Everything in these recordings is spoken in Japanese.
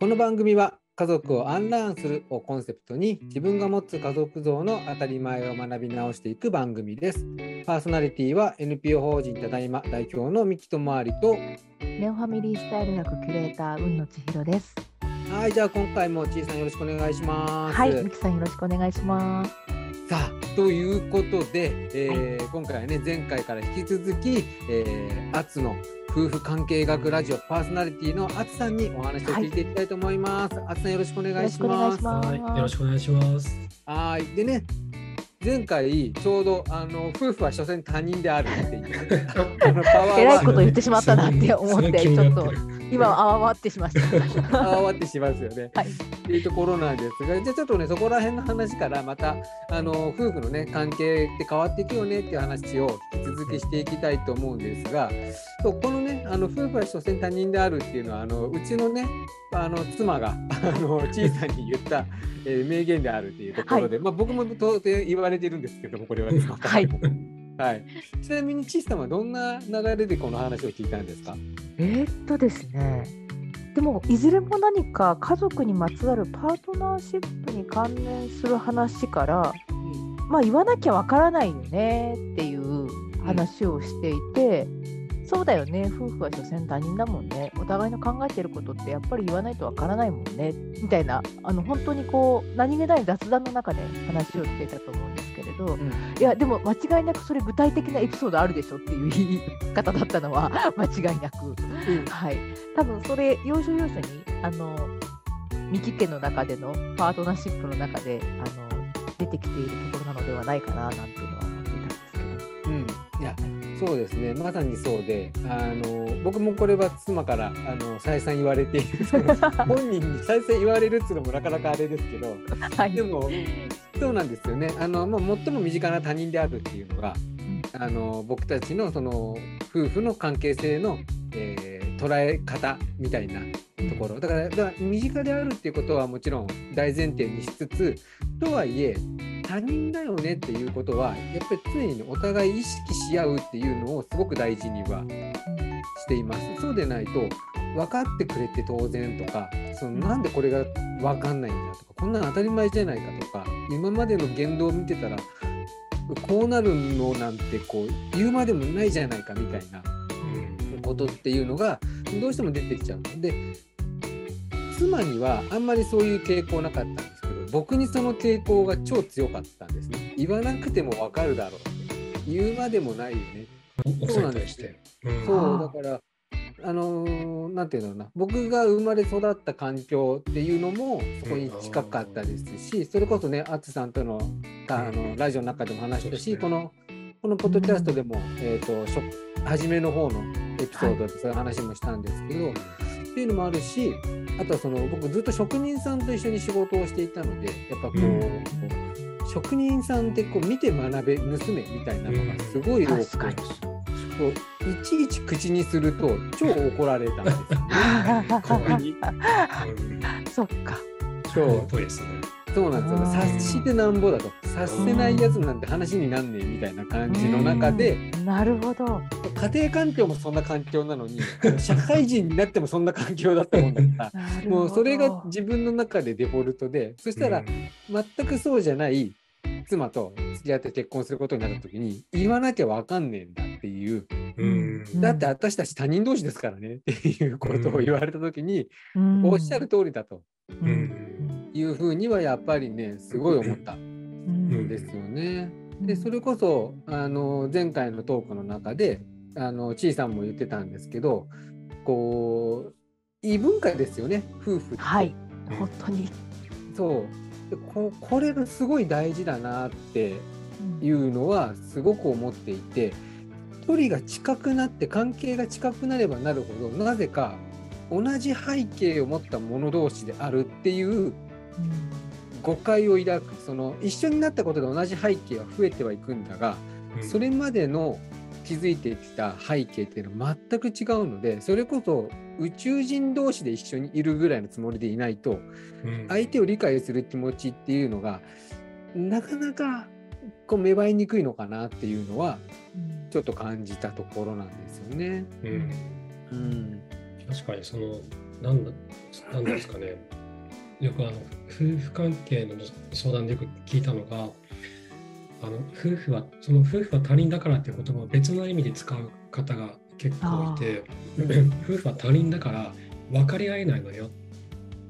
この番組は家族をアンラーンするをコンセプトに自分が持つ家族像の当たり前を学び直していく番組です。パーソナリティは NPO 法人ただいま代表の三木智りとネオファミリースタイル学キュレーター雲野千尋です。はいじゃあ今回もちいさんよろしくお願いします。はい、ミキさんよろしくお願いします。さあということで、えー今回はね前回から引き続き、えー、アツの夫婦関係学ラジオパーソナリティのアツさんにお話を聞いていきたいと思います。アツさんよろしくお願いします。よろしくお願いします。はい。でね前回ちょうどあの夫婦は所詮他人であるっていう あのパワーえらいこと言ってしまったなって思って、ちょっと今はあわってしました。慌てしますよね。はいっていうところなんですが、じゃあちょっとね、そこら辺の話からまた、あの、夫婦のね、関係って変わっていくよねっていう話を引き続きしていきたいと思うんですが、そうこのね、あの、夫婦は所詮他人であるっていうのは、あの、うちのね、あの、妻が、あの、小さに言った、えー名言であるっていうところで、まあ僕も当然言われてるんですけども、これは妻からもはい。ちなみに、ちいさんはどんな流れでこの話を聞いたんですか？えーっとですね。でもいずれも何か家族にまつわるパートナーシップに関連する話から、まあ言わなきゃわからないよねっていう話をしていて、そうだよね。夫婦は所詮他人だもんね。お互いの考えてることってやっぱり言わないとわからないもんね。みたいな。あの本当にこう何気ない雑談の中で話をしていたと思うんですけれど、いやでも間違いなくそれ具体的なエピソードあるでしょっていう言い方だったのは 間違いなく、うん。はい、多分それ要所要所にあの三木家の中でのパートナーシップの中であの出てきているところなのではないかななんていうのは思っていたんですけど。うん、いやそうですね。まさにそうであの僕もこれは妻からあの再三言われている。本人に再三言われるっていうのもなかなかあれですけどはい。でもそうなんですよね。あの、まあ、最も身近な他人であるっていうのがあの僕たちのその夫婦の関係性の、えー捉え方みたいなところ。だからだから身近であるっていうことはもちろん大前提にしつつとはいえ他人だよねっていうことはやっぱり常にお互い意識し合うっていうのをすごく大事にはしています。そうでないと分かってくれて当然とかそのなんでこれが分かんないんだとかこんなの当たり前じゃないかとか今までの言動を見てたらこうなるのなんてこう言うまでもないじゃないかみたいなことっていうのがどうしても出てきちゃうの。で妻にはあんまりそういう傾向なかったんです僕にその傾向が超強かったんですね。言わなくても分かるだろうって言うまでもないよね。奥さんに対して。うんそうだからあのーなんていうんだろうな。僕が生まれ育った環境っていうのもそこに近かったですしそれこそね淳さんとのああのラジオの中でも話したし、そうですね。このこのポッドキャストでも、えー、と初初めの方のエピソードでそういう話もしたんですけど、っていうのもあるしあとはその僕ずっと職人さんと一緒に仕事をしていたのでやっぱこう、うん職人さんってこう見て学べ盗めみたいなのがすごい多くてういちいち口にすると超怒られたんですよ ね。そっか。そうなんですよ察してなんぼだと。察せないやつなんて話になんねえみたいな感じの中で、うんなるほど。家庭環境もそんな環境なのに、社会人になってもそんな環境だったもんだから、もうそれが自分の中でデフォルトで、そしたら全くそうじゃない妻と付き合って結婚することになった時に、言わなきゃわかんねえんだっていう、うん。うんだって私たち他人同士ですからねっていうことを言われた時に、うんおっしゃる通りだというふうにはやっぱりね、すごい思った。うん。ですよね。でそれこそあの前回のトークの中であのちいさんも言ってたんですけどこう異文化ですよね夫婦って。はい、本当に。そう。でここれがすごい大事だなっていうのはすごく思っていて距離が近くなって関係が近くなればなるほどなぜか同じ背景を持った者同士であるっていううん誤解を抱くその一緒になったことで同じ背景は増えてはいくんだがそれまでの築いてきた背景っていうのは全く違うのでそれこそ宇宙人同士で一緒にいるぐらいのつもりでいないとうん。相手を理解する気持ちっていうのがなかなかこう芽生えにくいのかなっていうのはちょっと感じたところなんですよね。うん。うん、確かにそのなんだなんですかねよくあの夫婦関係の相談でよく聞いたのがあの夫婦はその夫婦は他人だからっていう言葉を別の意味で使う方が結構いて夫婦は他人だから分かり合えないのよ。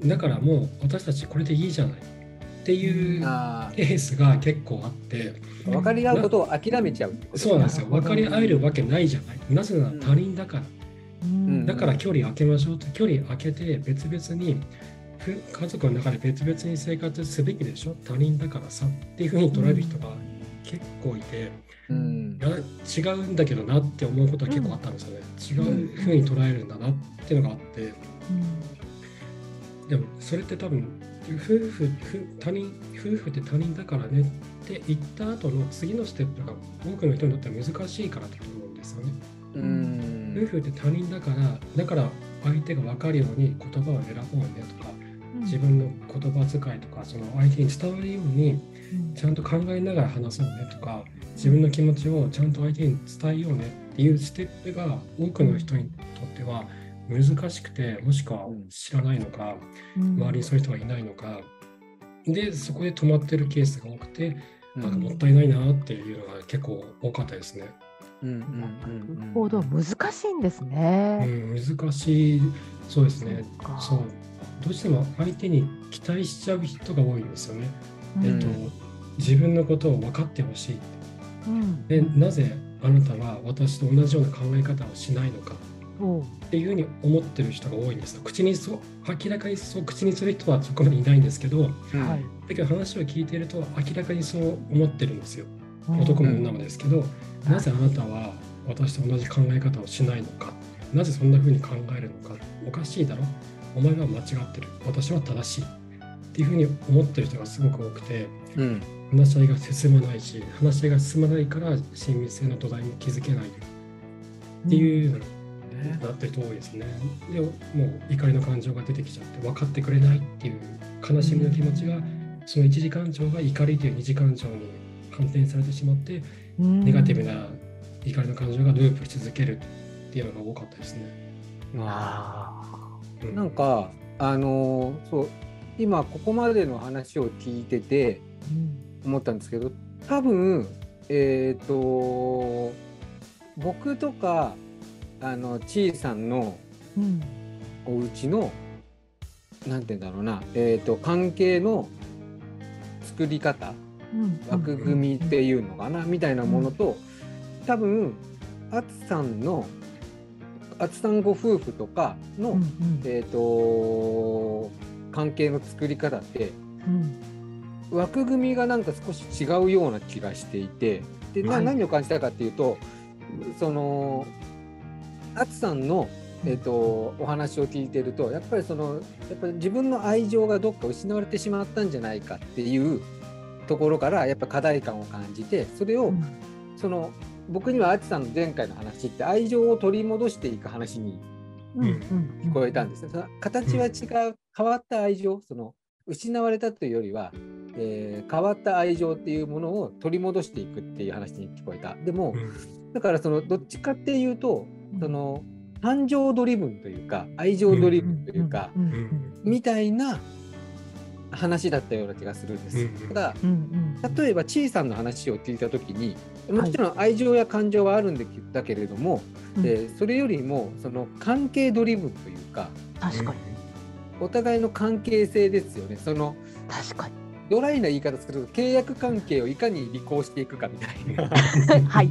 だからもう私たちこれでいいじゃないっていうあケースが結構あって。ー分かり合うことを諦めちゃうそうなんですよ。分かり合えるわけないじゃない。なぜなら他人だから。うん。だから距離空けましょうと距離空けて別々にふ家族の中で別々に生活すべきでしょ？他人だからさっていうふうに捉える人が結構いて、うん。いや違うんだけどなって思うことは結構あったんですよね、違うふうに捉えるんだなっていうのがあって。でもそれって多分夫婦ふ他人夫婦って他人だからねって言った後の次のステップが多くの人にとっては難しいからだと思うんですよね。うん。夫婦って他人だからだから相手が分かるように言葉を選ぼうねとか自分の言葉遣いとかその相手に伝わるようにちゃんと考えながら話そうねとか自分の気持ちをちゃんと相手に伝えようねっていうステップが多くの人にとっては難しくてもしくは知らないのか周りにそういう人がいないのか。でそこで止まってるケースが多くてなんかもったいないなっていうのが結構多かったですね。うんうんなうんるほど難しいんですうね。ん、難しい。そうですね。そうどうしても相手に期待しちゃう人が多いんですよね。うん。えっと、自分のことを分かってほしい。ってうん。でなぜあなたは私と同じような考え方をしないのか。っていうふうに思ってる人が多いんです。よ。口にそう明らかにそう口にする人はそこまでいないんですけどはい。けど話を聞いていると明らかにそう思ってるんですよ。うん。男も女もですけど、なぜあなたは私と同じ考え方をしないのか。なぜそんなふうに考えるのか。おかしいだろお前は間違ってる。私は正しい。っていうふうに思ってる人がすごく多くてうん。話し合いが進まないし話し合いが進まないから親密性の土台も築けない。っていうのになってる人多いですね。でもう怒りの感情が出てきちゃって分かってくれないっていう悲しみの気持ちがその一時感情が怒りという二次感情に反転されてしまってうん。ネガティブな怒りの感情がループし続けるっていうのが多かったですね。あうんなんかあのーそう今ここまでの話を聞いててーうん。思ったんですけど多分えっ、と僕とかあのちいさんのうん。お家のなんて言うんだろうな、えー、と関係の作り方うん。枠組みっていうのかな、みたいなものと多分あつさんのあつさんご夫婦とかの、うんうん。えっ、と関係の作り方ってうん枠組みがなんか少し違うような気がしていてで、なはい。何を感じたかっていうとそのあつさんの、えー、とお話を聞いてるとやっぱりそのやっぱり自分の愛情がどっか失われてしまったんじゃないかっていうところからやっぱ課題感を感じてそれを、その僕にはあつさんの前回の話って愛情を取り戻していく話に聞こえたんですよ。その形は違う、変わった愛情その失われたというよりは、えー変わった愛情っていうものを取り戻していくっていう話に聞こえた。でもうんだからそのどっちかっていうとその感情ドリブンというか愛情ドリブンというか、みたいな話だったような気がするんです。うんただ例えばちいさんの話を聞いた時にもちろん愛情や感情はあるんだけれども、うん。えーそれよりもその関係ドリブンというか確かに。お互いの関係性ですよね。その確かに。ドライな言い方すると契約関係をいかに履行していくかみたいな。はい。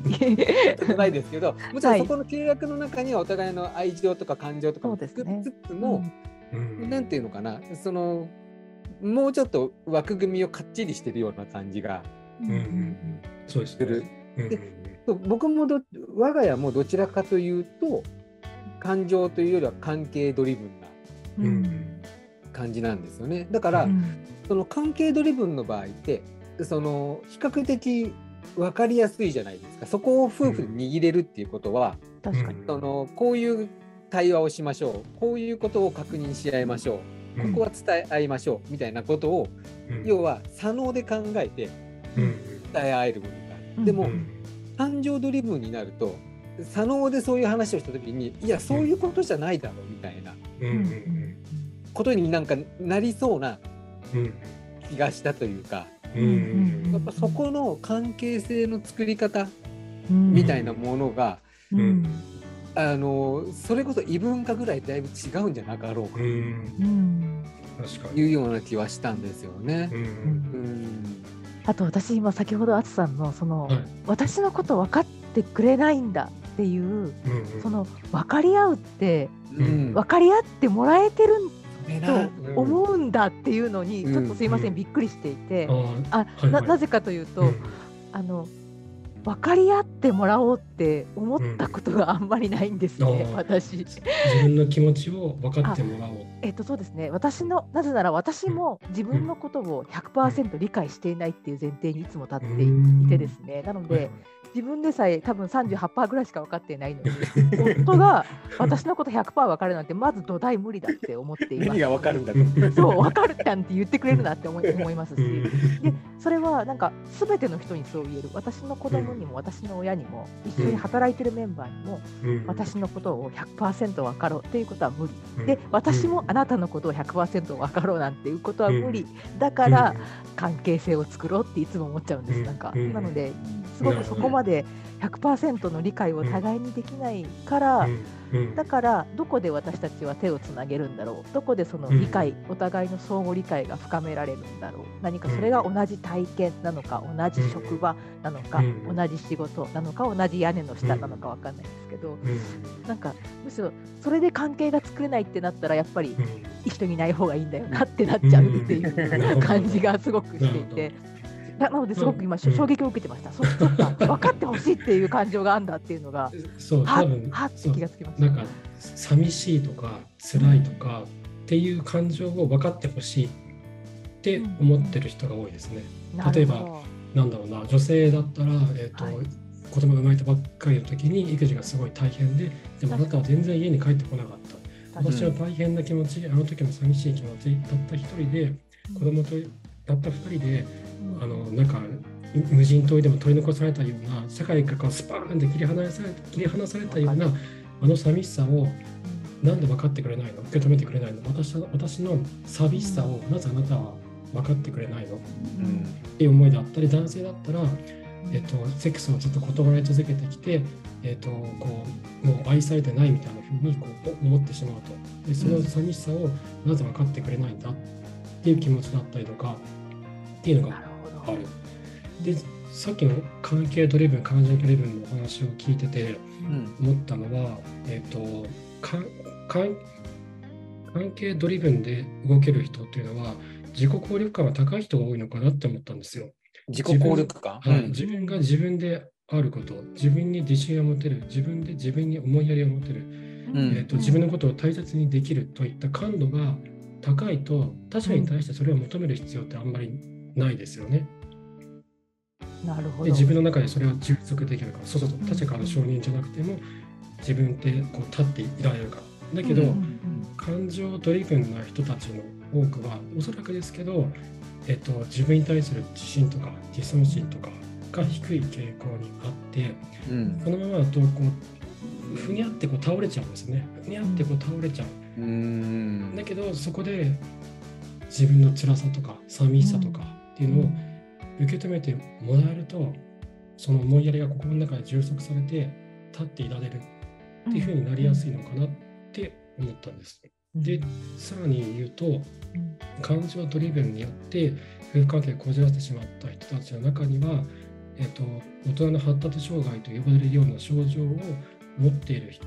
ドライですけどもちろはいんそこの契約の中にはお互いの愛情とか感情とかもそうですね。つつも、うん。なんていうのかなそのもうちょっと枠組みをかっちりしてるような感じがすする。僕もど我が家もどちらかというと感情というよりは関係ドリブンなうん。感じなんですよね。だから、うん。その関係ドリブンの場合ってその比較的分かりやすいじゃないですか。そこを夫婦で握れるっていうことは、確かに。そのこういう対話をしましょう。こういうことを確認し合いましょうここは伝え合いましょうみたいなことを、うん。要は左脳で考えてうん。伝え合える部分があうん。る。でも、うん。感情ドリブンになると左脳でそういう話をした時にいやそういうことじゃないだろうみたいなことになんかなりそうなうん。気がしたというか、うん。うん。やっぱそこの関係性の作り方うん。みたいなものが、うんあのそれこそ異文化ぐらいだいぶ違うんじゃなかろうか。うん。うん確かいうような気はしたんですよね。う。うん。うん。あと私今先ほどあつさんのその、はい。私のこと分かってくれないんだっていううんうん。その分かり合うってうん。分かり合ってもらえてるとな。思うんだっていうのにうん。ちょっとすいません、うん。びっくりしていて、ああはいはないなぜかというと、うん。あの分かり合ってもらおうって思ったことがあんまりないんですね、うん。私。自分の気持ちを分かってもらおう。えっとそうですね。私のなぜなら私も自分のことを100%理解していないっていう前提にいつも立っていてですね。なのはいで自分でさえ多分38%ぐらいしか分かっていないのに 夫が私のこと100%分かるなんてまず土台無理だって思っています。何がわかるんだと。そう分かるじゃんって言ってくれるなって思いますし。うん。でそれはなんか全ての人にそう言える。私の子供にも私の親にも一緒に働いてるメンバーにもうん。私のことを100%分かろうっていうことは無理。うん。で私もあなたのことを100%分かろうなんていうことは無理。だから関係性を作ろうっていつも思っちゃうんです。うん。なんかうん。なのですごくそこまで100%の理解を互いにできないからだからどこで私たちは手をつなげるんだろう。どこでその理解、お互いの相互理解が深められるんだろう。何かそれが同じ体験なのか同じ職場なのか、うん。同じ仕事なのか同じ屋根の下なのかわかんないですけど、うん。なんかむしろそれで関係が作れないってなったらやっぱりうん。一緒にいない方がいいんだよなってなっちゃうっていうん。う感じがすごくしていて。ななのですごく今、うん。衝撃を受けてました。そ そっか分かってほしいっていう感情があるんだっていうのが、そうは多分はってそう気がつきました。なんか寂しいとか辛いとかっていう感情を分かってほしいって思ってる人が多いですね。な例えばなんだろうな女性だったら、えーとはい。子供が生まれたばっかりの時に育児がすごい大変ででもあなたは全然家に帰ってこなかった。私は大変な気持ちあの時も寂しい気持ちたった一人で子供とたった二人であのなんか無人島でも取り残されたような社会からスパーンって切り離され切り離されたようなあの寂しさをなんで分かってくれないの？受け止めてくれないの？私は私の寂しさをなぜあなたは分かってくれないの？っうん。ていう思いだったり男性だったら、えっと、セックスをずっと断られ続けてきて、えっと、こうもう愛されてないみたいなふうにこう思ってしまうと。でその寂しさをなぜ分かってくれないんだ？っていう気持ちだったりとかっていうのがなるほどある。でさっきの関係ドリブン感情ドリブンのお話を聞いててうん思ったのは、えっとかか関係ドリブンで動ける人っていうのは自己効力感が高い人が多いのかなって思ったんですよ。自己効力感？はい、うん自分が自分であること、自分に自信を持てる、自分で自分に思いやりを持てる、うんえっと自分のことを大切にできるといった感度が高いと、他者に対してそれを求める必要ってあんまりないですよね。なるほど。で自分の中でそれを充足できるから、そうそうそう他者からの承認じゃなくても、自分ってこう立っていられるから。だけど、うんうん感情ドリブンな人たちの多くは、おそらくですけど、えっと、自分に対する自信とか自尊心とかが低い傾向にあって、うんこのままだとこうふにゃってこう倒れちゃうんですね。ふにゃってこう倒れちゃう。うんだけどそこで自分の辛さとか寂しさとかっていうのを受け止めてもらえるとその思いやりが心の中で充足されて立っていられるっていうふうになりやすいのかなって思ったんです。でさらに言うとうん感情ドリブンによって夫婦関係をこじらせてしまった人たちの中には、えっと大人の発達障害と呼ばれるような症状を持っている人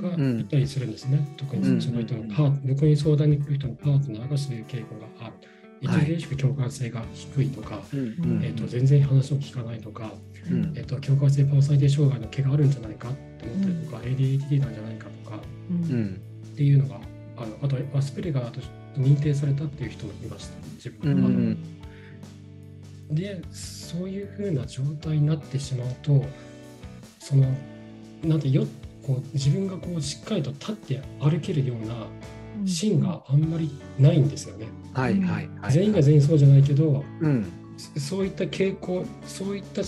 がいたりするんですね。特にその人のパート、僕に相談に来る人のパートナーがそういう傾向がある。著しく共感性が低いとか、うん。えっと全然話を聞かないとか、うん。えっと共感性パーソナリティ障害の毛があるんじゃないかって思ったりとか、ADHD なんじゃないかとかうん。うん。っていうのがあのあとアスペルガーと認定されたっていう人もいました自分は、うんでそういうふうな状態になってしまうとそのなんてよこう自分がこうしっかりと立って歩けるような芯があんまりないんですよね。はいはいはい。全員が全員そうじゃないけどうん。そそういった傾向そういった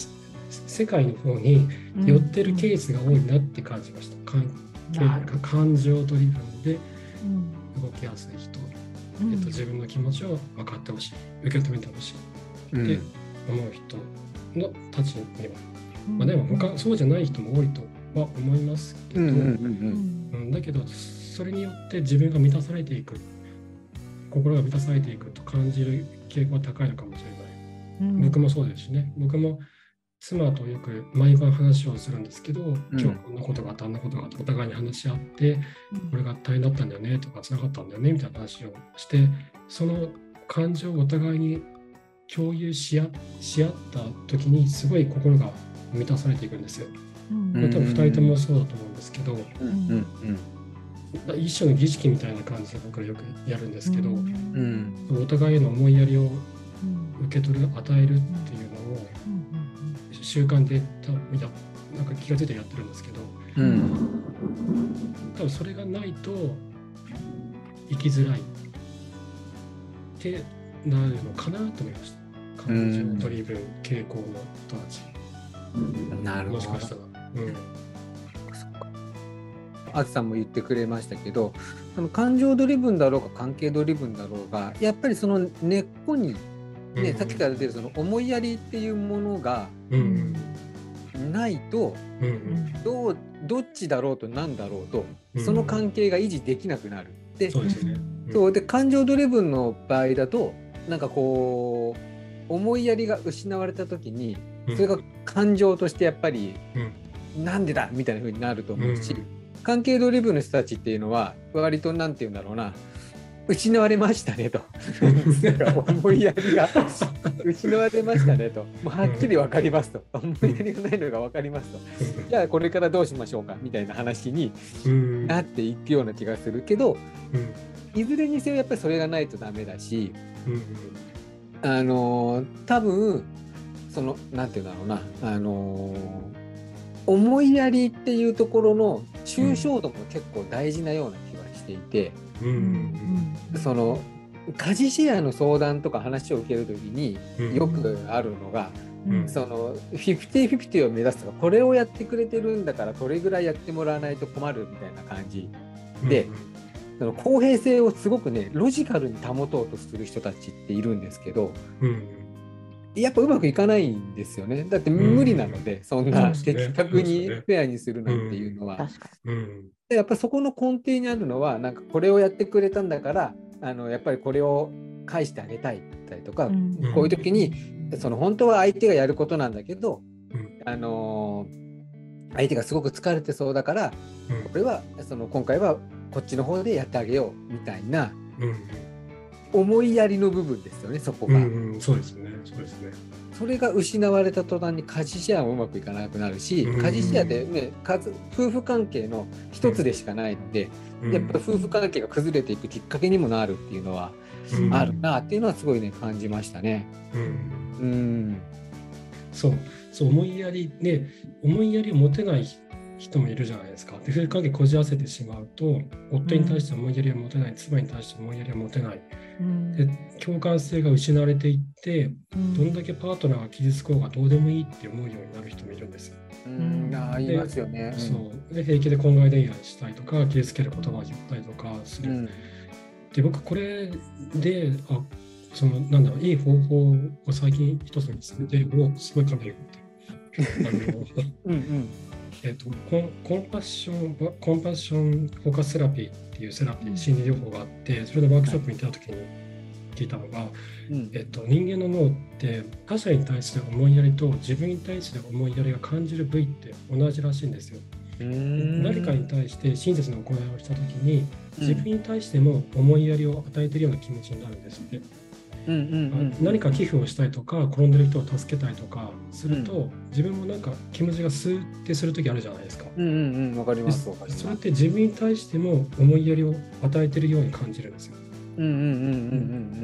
世界の方に寄ってるケースが多いなって感じました。関係なる感情ドリブンでうん。動きやすい人。えっと、自分の気持ちを分かってほしい。受け止めてほしい。って思う人のたちには、まあ、でも他そうじゃない人も多いとは思いますけど、うん、だけどそれによって自分が満たされていく。心が満たされていくと感じる傾向が高いのかもしれない、うん、僕もそうですしね。僕も妻とよく毎晩話をするんですけど、うん、今日こんなことがあったあんなことがあったお互いに話し合って、これが大変だったんだよねとか辛かったんだよねみたいな話をしてその感情をお互いに共有し合し合った時にすごい心が満たされていくんですよ。うん、多分2人ともそうだと思うんですけど、うん。うん、一種の儀式みたいな感じで僕らよくやるんですけど、お互いへの思いやりを受け取る与えるっていうのを習慣でたやなんか気が付いてやってるんですけど、うん、多分それがないと生きづらいってなるのかなと思いました。感情ドリブン傾向の人たち。なるほど。もしかしたら。うんあきさんも言ってくれましたけど感情ドリブンだろうが関係ドリブンだろうがやっぱりその根っこにね、うん、さっきから出てるその思いやりっていうものがないと、うん、どうどっちだろうと何だろうと、その関係が維持できなくなる。でそうですね、そうで感情ドリブンの場合だとなんかこう思いやりが失われた時にそれが感情としてやっぱり、うん、なんでだみたいな風になると思うし、関係ドリブンの人たちっていうのは割と何て言うんだろうな。失われましたねと。思いやりが失われましたねと。もうはっきり分かりますと。思いやりがないのが分かりますと。じゃあこれからどうしましょうかみたいな話になっていくような気がするけどいずれにせよやっぱりそれがないとダメだしあの多分その何て言うんだろうな。あの思いやりっていうところの抽象度も結構大事なような気がしていて。その家事シェアの相談とか話を受ける時によくあるのが、うん、その50-50を目指すとかこれをやってくれてるんだからこれぐらいやってもらわないと困るみたいな感じ。で、うん、その公平性をすごくねロジカルに保とうとする人たちっているんですけど、うん、やっぱうまくいかないんですよね。だって無理なので、そんな的確にフェアにするなんていうのは。でやっぱそこの根底にあるのはなんかこれをやってくれたんだからあのやっぱりこれを返してあげたいだったりとか、うん、こういう時にその本当は相手がやることなんだけど、うん、あの相手がすごく疲れてそうだから、うん、これはその今回はこっちの方でやってあげようみたいな、思いやりの部分ですよねそこが、うんうん、そうですねそうですね。それが失われた途端に家事シェアもうまくいかなくなるし、家事シェアってね夫婦関係の一つでしかないので、やっぱ夫婦関係が崩れていくきっかけにもなるっていうのはあるなっていうのはすごいね感じましたね。うん、うん。そう。そう思いやりね思いやりを持てない人もいるじゃないですか。で夫婦関係こじらせてしまうと夫に対して思いやりを持てない、妻に対して思いやりを持てない。で共感性が失われていって、どんだけパートナーが傷つこうがどうでもいいって思うようになる人もいるんですよ。うんあ言いますよね。そうで平気で婚外恋愛したりとか傷つける言葉を言ったりとかする。うん、で僕これであそのなんだろういい方法を最近一つ見つけてもうすごい考えるって。うんうんえっと、コンコンパッションコンパッションフォーカスセラピーっていうセラピー心理療法があってそれでワークショップに行った時に聞いたのが、えっと、人間の脳って他者に対して思いやりと自分に対して思いやりが感じる部位って同じらしいんですよ。何かに対して親切な行いをした時に自分に対しても思いやりを与えているような気持ちになるんですよね。何か寄付をしたいとか転んでる人を助けたいとかすると、うん、自分もなんか気持ちがスーってする時あるじゃないですか。うんうんうん、わかりますそれって自分に対しても思いやりを与えてるように感じるんですよ。うんうんうんうんうん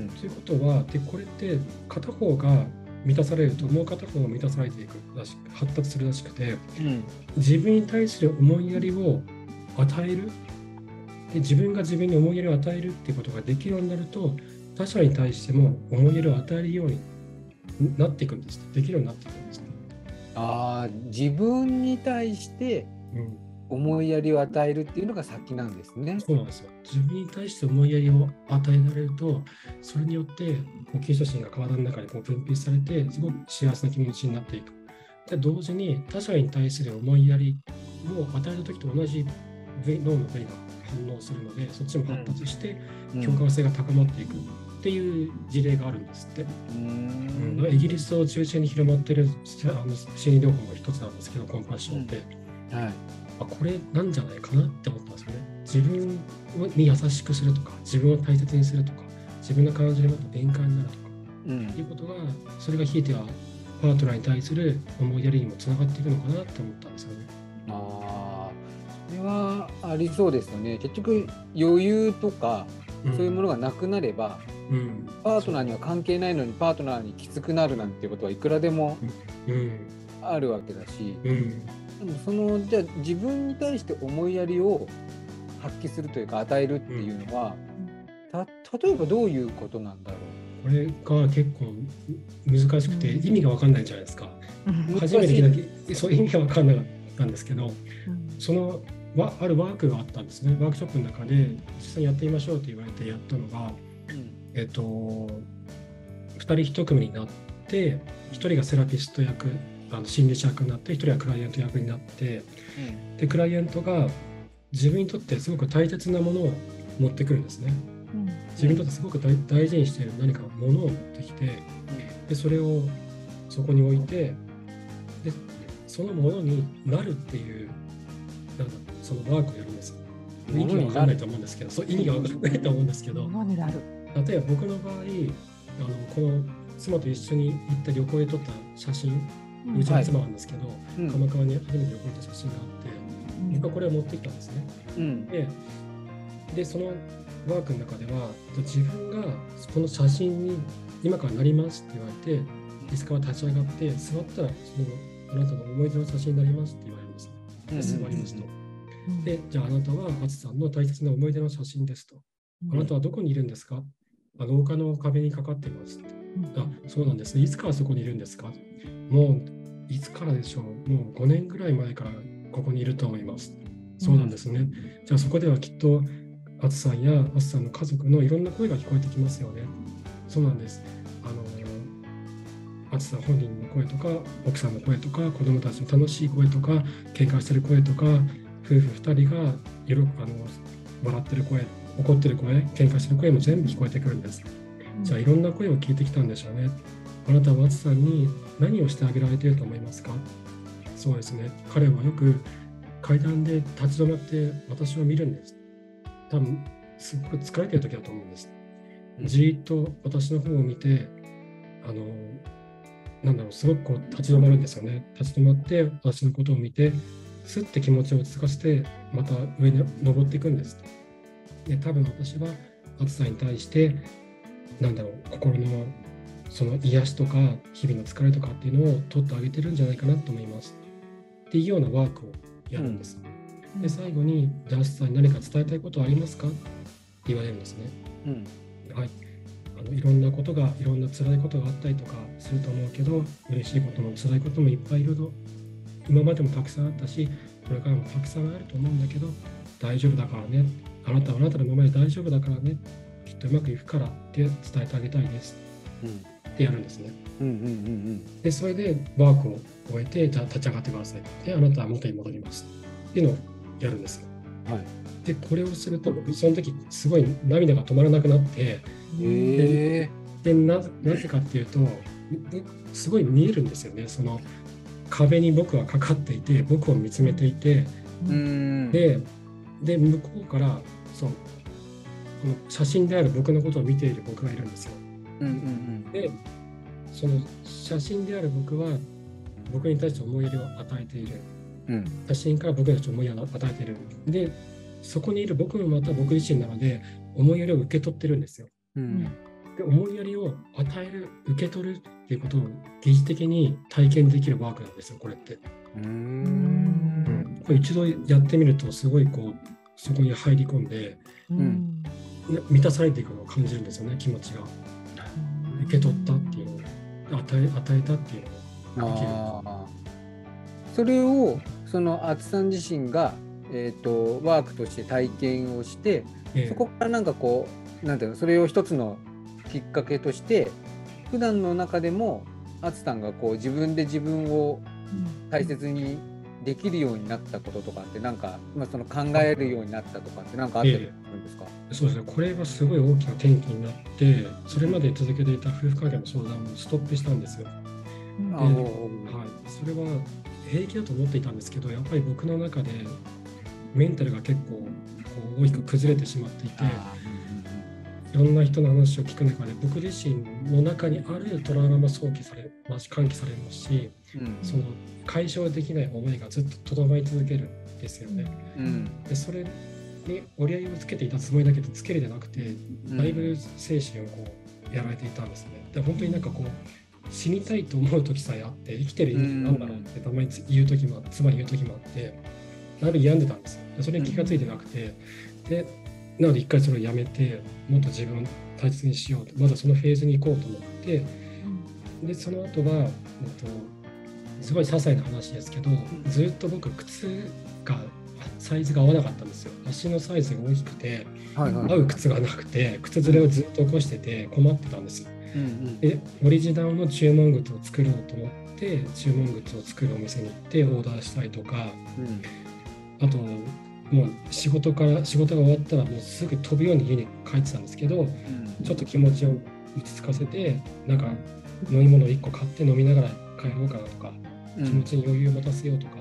うん。ということはでこれって片方が満たされるともう片方が満たされていくらしく発達するらしくて、うん、自分に対する思いやりを与えるで自分が自分に思いやりを与えるっていうことができるようになると他者に対しても思いやりを与えるようになっていくんですできるようになっていくんですああ自分に対して思いやりを与えるっていうのが先なんですね。そうなんですよ。自分に対して思いやりを与えられると、それによって呼吸写真が体の中にこう分泌されて、すごく幸せな気持ちになっていく。で、同時に他者に対する思いやりを与えるときと同じ脳の部位が反応するので、そっちも発達して共感性が高まっていく。っていう事例があるんですって。うんイギリスを中心に広まってるあの心理療法の一つなんですけど、コンパッションって。うんはいあこれなんじゃないかなって思ったんですよね。自分に優しくするとか、自分を大切にするとか、自分の感情にもっと敏感になるとか、うん、いうことが、それがひいてはパートナーに対する思いやりにもつながっていくのかなって思ったんですよね。あそれはありそうですよね。結局余裕とか、そういうものがなくなれば、うん、パートナーには関係ないのにパートナーにきつくなるなんていうことはいくらでもあるわけだし、うん、でもそのじゃあ自分に対して思いやりを発揮するというか与えるっていうのは、た例えばどういうことなんだろう？これが結構難しくて意味が分かんないじゃないですか。初めて聞いた時そう意味が分かんなかったんですけど、そのわあるワークがあったんですね。ワークショップの中で実際にやってみましょうって言われてやったのが、うん、えっと2人1組になって1人がセラピスト役あの心理師役になって1人はクライアント役になって、うん、でクライアントが自分にとってすごく大切なものを持ってくるんですね。うん、自分にとってすごく大事にしている何かものを持ってきて、でそれをそこに置いてでそのものになるっていうなんそのワークをやるんですよ。意味が分かんないと思うんですけど、そう意味が分かんないと思うんですけど、例えば僕の場合、あのこの妻と一緒に行った旅行で撮った写真うちの妻なんですけど、うん、鎌倉に初めて旅行行った写真があって、うん、僕はこれを持ってきたんですね。うん、ででそのワークの中では自分がこの写真に今からなりますって言われて椅子から立ち上がって座ったらそのあなたの思い出の写真になりますって言われますね。座りますと。でじゃああなたは淳さんの大切な思い出の写真ですと。あなたはどこにいるんですか？あ廊下の壁にかかっていますって。あそうなんですね。いつからそこにいるんですか？もういつからでしょう？もう5年ぐらい前からここにいると思います。そうなんですね。じゃあそこではきっと、あつさんやあつさんの家族のいろんな声が聞こえてきますよね。そうなんです。あの、あつさん本人の声とか、奥さんの声とか、子供たちの楽しい声とか、喧嘩してる声とか、夫婦2人が喜あの笑ってる声、怒ってる声、喧嘩してる声も全部聞こえてくるんです。じゃあいろんな声を聞いてきたんでしょうね。あなたはあつさんに何をしてあげられていると思いますか？そうですね。彼はよく階段で立ち止まって私を見るんです。多分、すごく疲れてる時だと思うんです。じーっと私の方を見て、あの、なんだろう、すごくこう立ち止まるんですよね。立ち止まって私のことを見て、すって気持ちを落ち着かせて、また上に登っていくんです。で、多分私は暑さに対して、なんだろう、心のその癒しとか日々の疲れとかっていうのを取ってあげてるんじゃないかなと思います。っていうようなワークをやるんです、うん、で最後に「ジャスさんに何か伝えたいことはありますか?」って言われるんですね、うん、はい。あのいろんなことがいろんな辛いことがあったりとかすると思うけど嬉しいことも辛いこともいっぱいいろいろ今までもたくさんあったしこれからもたくさんあると思うんだけど大丈夫だからねあなたはあなたのままで大丈夫だからね。きっとうまくいくからって伝えてあげたいです、うんってやるんですね。でそれでワークを終えてじゃあ立ち上がってください。であなたは元に戻ります。っていうのをやるんです。はい、でこれをするとその時すごい涙が止まらなくなってででななぜかっていうとすごい見えるんですよね。その壁に僕はかかっていて僕を見つめていて。でで向こうからそう。この写真である僕のことを見ている僕がいるんですよ。うんうんうん、でその写真である僕は僕に対して思いやりを与えている、うん、写真から僕たち思いやりを与えている。でそこにいる僕もまた僕自身なので思いやりを受け取ってるんですよ。うん、で思いやりを与える受け取るっていうことを疑似的に体験できるワークなんですよこれって。うん。これ一度やってみるとすごいこうそこに入り込んで、うん、満たされていくのを感じるんですよね気持ちが。受け取ったっていう与え与えたっていうのを。できる。それをその厚さん自身がえーと、ワークとして体験をして、えー、そこからなんかこうなんていうのそれを一つのきっかけとして普段の中でもあつさんがこう自分で自分を大切にできるようになったこととかってなんか、まあ、その考えるようになったとかって何かあったりするんですか、えー、そうですね。これがすごい大きな転機になってそれまで続けていた夫婦関係の相談もストップしたんですよ。はい、それは平気だと思っていたんですけどやっぱり僕の中でメンタルが結構こう大きく崩れてしまっていて。いろんな人の話を聞く中で僕自身の中にあるトラウマも想起されます喚起されますし、うん、その解消できない思いがずっととどまり続けるんですよね。うん、でそれに折り合いをつけていたつもりだけどつけるでなくてだいぶ精神をこうやられていたんですね。で本当になんかこう死にたいと思う時さえあって生きてる意味なんだろうってたまに言う時もつまり言う時もあってだいぶ病んでたんですよ。それに気が付いてなくてでなので一回それをやめてもっと自分を大切にしようと。まだそのフェーズに行こうと思ってでその後は、えっと、すごい些細な話ですけどずっと僕靴がサイズが合わなかったんですよ。足のサイズが大きくて、はいはい、合う靴がなくて靴ずれをずっと起こしてて困ってたんです、うんうん、でオリジナルの注文靴を作ろうと思って注文靴を作るお店に行ってオーダーしたりとか、うん、あともう仕事から仕事が終わったらもうすぐ飛ぶように家に帰ってたんですけど、うん、ちょっと気持ちを落ち着かせてなんか飲み物を1個買って飲みながら帰ろうかなとか、うん、気持ちに余裕を持たせようとか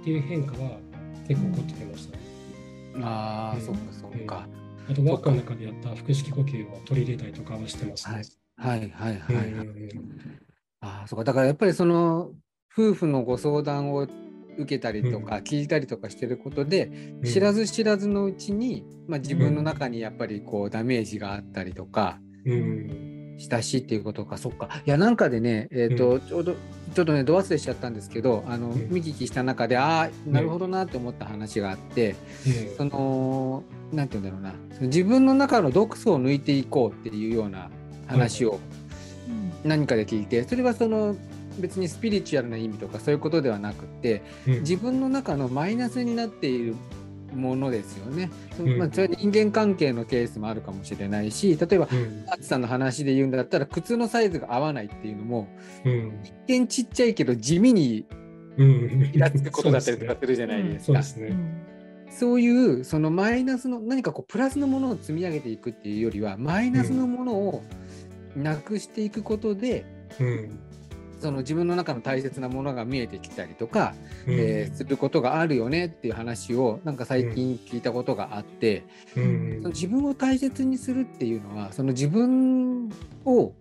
っていう変化は結構起こってきましたね。ああ、そっかそっか。あとワークの中でやった腹式呼吸を取り入れたりとかはしてますね。はいはいはいはい、はい。ああ、そうか。だからやっぱりその夫婦のご相談を受けたりとか聞いたりとかしてることで、うん、知らず知らずのうちに、まあ、自分の中にやっぱりこうダメージがあったりとか、したしっていうことかそっか。いやなんかでね、えーとちょうどちょっとねど忘れしちゃったんですけどあの、見聞きした中でああなるほどなって思った話があって、その何て言うんだろうな。自分の中の毒素を抜いていこうっていうような話を何かで聞いてそれはその別にスピリチュアルな意味とかそういうことではなくて、うん、自分の中のマイナスになっているものですよね。うん、まあ、それは人間関係のケースもあるかもしれないし例えば、あ、う、さんの話で言うんだったら靴のサイズが合わないっていうのも、うん、一見ちっちゃいけど地味にイラつくことだったりとかするじゃないですか。そう、そういうそのマイナスの何かこうプラスのものを積み上げていくっていうよりはマイナスのものをなくしていくことで、うん、その自分の中の大切なものが見えてきたりとか、うん、えー、することがあるよねっていう話をなんか最近聞いたことがあって、うん、その自分を大切にするっていうのはその自分を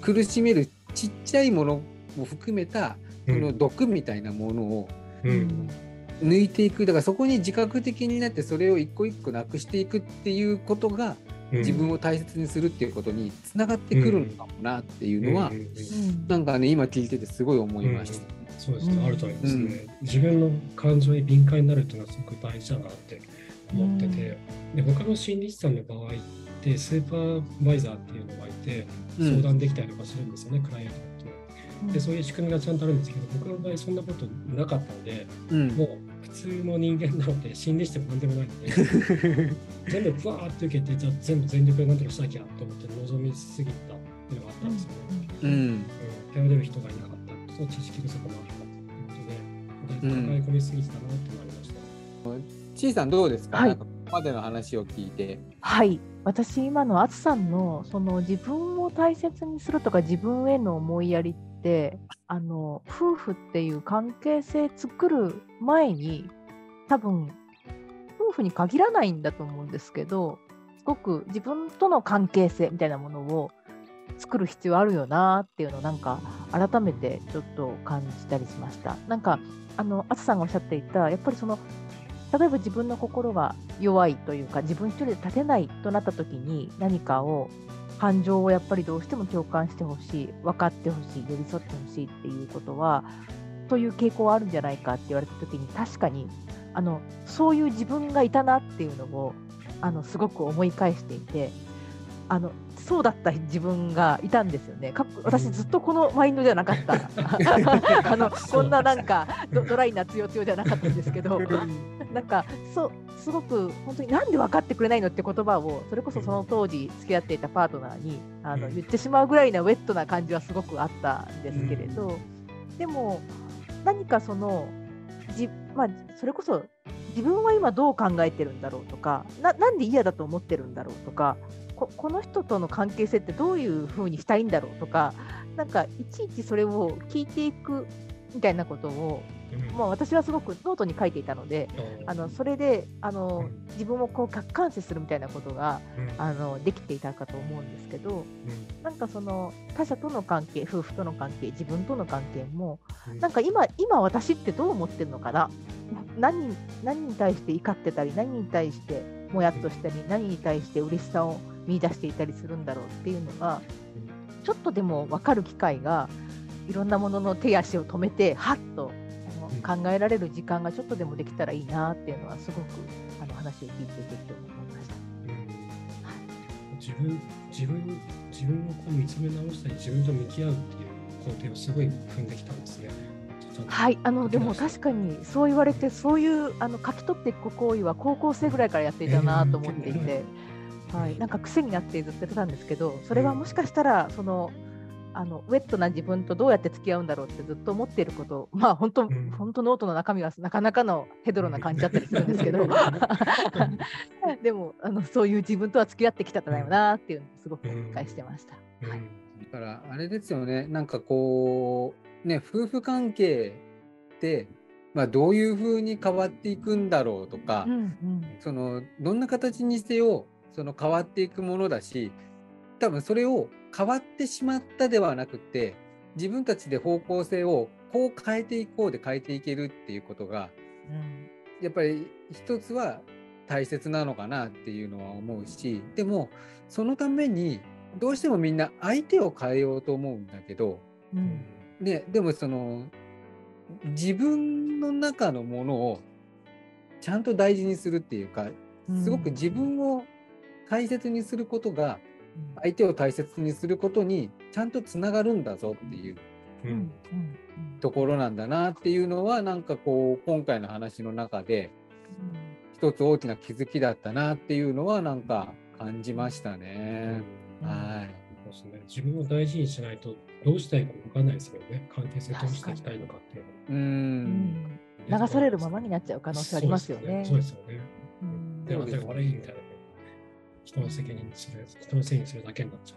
苦しめるちっちゃいものも含めたその毒みたいなものを、抜いていく。だからそこに自覚的になってそれを一個一個なくしていくっていうことが自分を大切にするっていうことにつながってくるのかもなっていうのは、うん、なんかね今聞いててすごい思いました。そうですね、あると思いますね、自分の感情に敏感になるっていうのはすごく大事だなって思ってて、で他の心理師さんの場合ってスーパーバイザーっていうのがいて相談できたりとかするんですよね、クライアントと。でそういう仕組みがちゃんとあるんですけど僕の場合そんなことなかったので、うん、もう普通の人間なので心理師でも何でもないので 全部ふわーって受けてじゃあ全部全力で何とかしなきゃと思って望みすぎたっていうのがあったんですよね。うんうん頼れる人がいなかったその知識不足もあったということで抱え込みすぎてたなって思いました。うん、ちいさんどうですか、はい、ここまでの話を聞いて。はい私今のあつさんのその自分を大切にするとか自分への思いやりってあの夫婦っていう関係性作る前に多分夫婦に限らないんだと思うんですけどすごく自分との関係性みたいなものを作る必要あるよなっていうのをなんか改めてちょっと感じたりしました。なんかあのあつさんがおっしゃっていたやっぱりその例えば自分の心が弱いというか自分一人で立てないとなった時に何かを感情をやっぱりどうしても共感してほしい分かってほしい寄り添ってほしいっていうことはそういう傾向はあるんじゃないかって言われた時に確かにあのそういう自分がいたなっていうのをあのすごく思い返していてあのそうだった自分がいたんですよね。私ずっとこのマインドじゃなかった。あのこんななんかドライな強強じゃなかったんですけど、なんかそうすごく本当になんで分かってくれないのって言葉をそれこそその当時付き合っていたパートナーにあの言ってしまうぐらいなウェットな感じはすごくあったんですけれど、でも何かそのじ、まあ、それこそ自分は今どう考えてるんだろうとかななんで嫌だと思ってるんだろうとかここの人との関係性ってどういうふうにしたいんだろうとかなんかいちいちそれを聞いていくみたいなことをまあ、私はすごくノートに書いていたので、あのそれであの、自分をこう客観視するみたいなことが、あのできていたかと思うんですけど、なんかその他者との関係夫婦との関係自分との関係も、なんか今今私ってどう思ってるのかな？何何に対して怒ってたり何に対してもやっとしたり何に対して嬉しさを見出していたりするんだろうっていうのがちょっとでも分かる機会がいろんなものの手足を止めてはっと考えられる時間がちょっとでもできたらいいなっていうのはすごくあの話を聞いていてて思いました。自分自分自分をこう見つめ直したり自分と向き合うっていう工程をすごい踏んできたんですね。はいあのでも確かにそう言われてそういうあの書き取っていく行為は高校生ぐらいからやっていたなと思っていて、はい、なんか癖になってずっとやってたんですけどそれはもしかしたらそのあのウェットな自分とどうやって付き合うんだろうってずっと思っていること まあ本当、うん、本当ノートの中身はなかなかのヘドロな感じだったりするんですけど。でもあのそういう自分とは付き合ってきたんだよなっていうのをすごく理解してました。うん、はい、だからあれですよね。なんかこうね夫婦関係ってまあ、どういうふうに変わっていくんだろうとか、うんうん、そのどんな形にせよその変わっていくものだし多分それを変わってしまったではなくて自分たちで方向性をこう変えていこうで変えていけるっていうことが、うん、やっぱり一つは大切なのかなっていうのは思うしでもそのためにどうしてもみんな相手を変えようと思うんだけど、うん、ででもその自分の中のものをちゃんと大事にするっていうかすごく自分を大切にすることが相手を大切にすることにちゃんとつながるんだぞっていう、ところなんだなっていうのはなんかこう今回の話の中で一つ大きな気づきだったなっていうのはなんか感じましたね。はい。そうですね。自分を大事にしないとどうしたいか分かんないですよね。関係性どうしていきたいのかっていうの。うん。流されるままになっちゃう可能性ありますよね。そうですよね。で、私が悪いみたいな人の責任にする、人のせいにするだけになっちゃ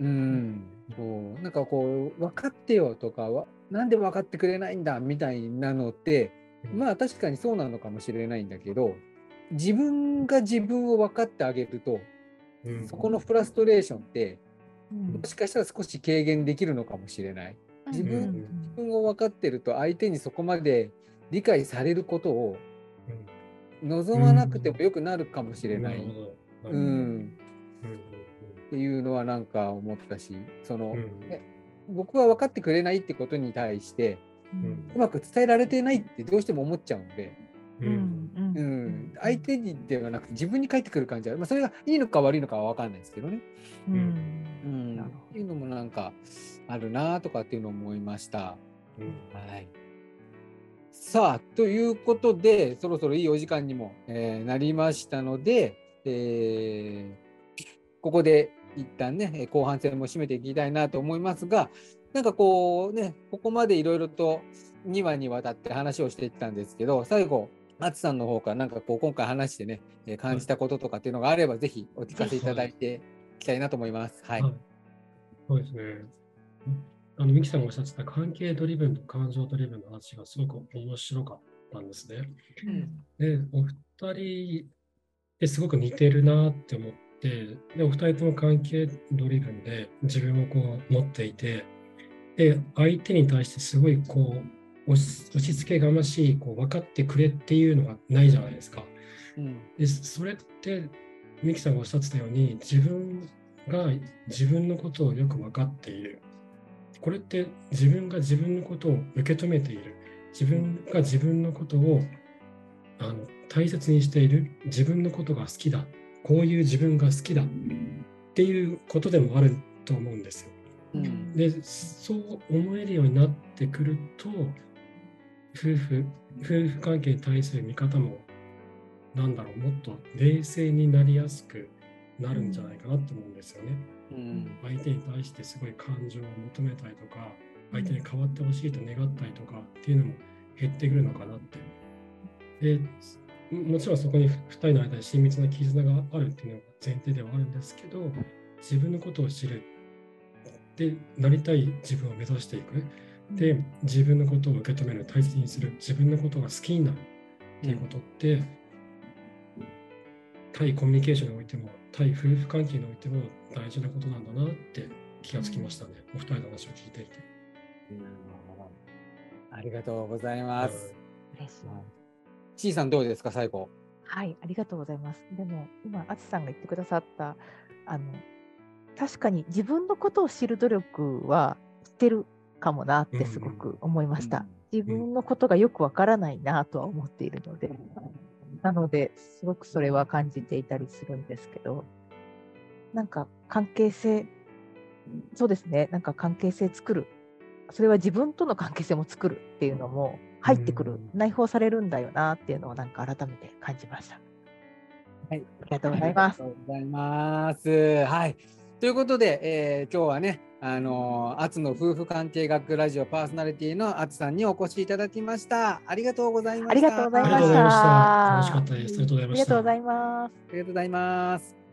う。うん、そう。なんかこう分かってよとかはなんで分かってくれないんだみたいなのって、まあ確かにそうなのかもしれないんだけど自分が自分を分かってあげると、うん、そこのフラストレーションって、うん、もしかしたら少し軽減できるのかもしれない。自分うん、自分を分かってると相手にそこまで理解されることを望まなくてもよくなるかもしれない。うん、っていうのはなんか思ったしその、ね、僕は分かってくれないってことに対して、うん、うまく伝えられてないってどうしても思っちゃうんで。うん。うん、相手にではなくて自分に返ってくる感じは、まあ、それがいいのか悪いのかは分かんないですけどね。うん。うん、っていうのもなんかあるなとかっていうのを思いました。はい、さあということでそろそろいいお時間にも、えー、なりましたので、えー、ここで一旦ね、後半戦も締めていきたいなと思いますが、なんかこうね、ここまでいろいろと2話にわたって話をしていったんですけど、最後、松さんの方からなんかこう今回話してね、感じたこととかっていうのがあれば、ぜひお聞かせいただいていきたいなと思います。はい。はい、そうですね。あの、ミキさんがおっしゃってた関係ドリブンと感情ドリブンの話がすごく面白かったんですね。うん、で、お二人ですごく似てるなって思って、で、お二人とも関係ドリブンで自分をこう持っていて、で、相手に対してすごいこう、押し付けがましい、こう、分かってくれっていうのがないじゃないですか。うん、で、それって、ミキさんがおっしゃってたように、自分が自分のことをよく分かっている。これって自分が自分のことを受け止めている。自分が自分のことをあの大切にしている自分のことが好きだこういう自分が好きだっていうことでもあると思うんですよ。うん、でそう思えるようになってくると夫婦夫婦関係に対する見方もなんだろうもっと冷静になりやすくなるんじゃないかなと思うんですよね。うん相手に対してすごい感情を求めたりとか相手に変わってほしいと願ったりとかっていうのも減ってくるのかなって。でもちろんそこに2人の間に親密な絆があるっていうのが前提ではあるんですけど自分のことを知るでなりたい自分を目指していく。で自分のことを受け止める大切にする。自分のことが好きになるっていうことって、対コミュニケーションにおいても対夫婦関係においても大事なことなんだなって気がつきましたね、お二人の話を聞いていて。ありがとうございます。嬉しいちいさんどうですか最後。はい、ありがとうございます。でも今、あつさんが言ってくださったあの確かに自分のことを知る努力はしてるかもなってすごく思いました。自分のことがよくわからないなとは思っているので、なのですごくそれは感じていたりするんですけど、なんか関係性、そうですね、なんか関係性作る、それは自分との関係性も作るっていうのも入ってくる、うん内包されるんだよなっていうのをなんか改めて感じました。はい、ありがとうございますありがとうございます。はい。ということで、えー今日はね、あのー、アツの夫婦関係学ラジオパーソナリティのアツさんにお越しいただきました。ありがとうございました。ありがとうございましたありがとうございました。楽しかったです。ありがとうございましたありがとうござ。います。ありがとうございます。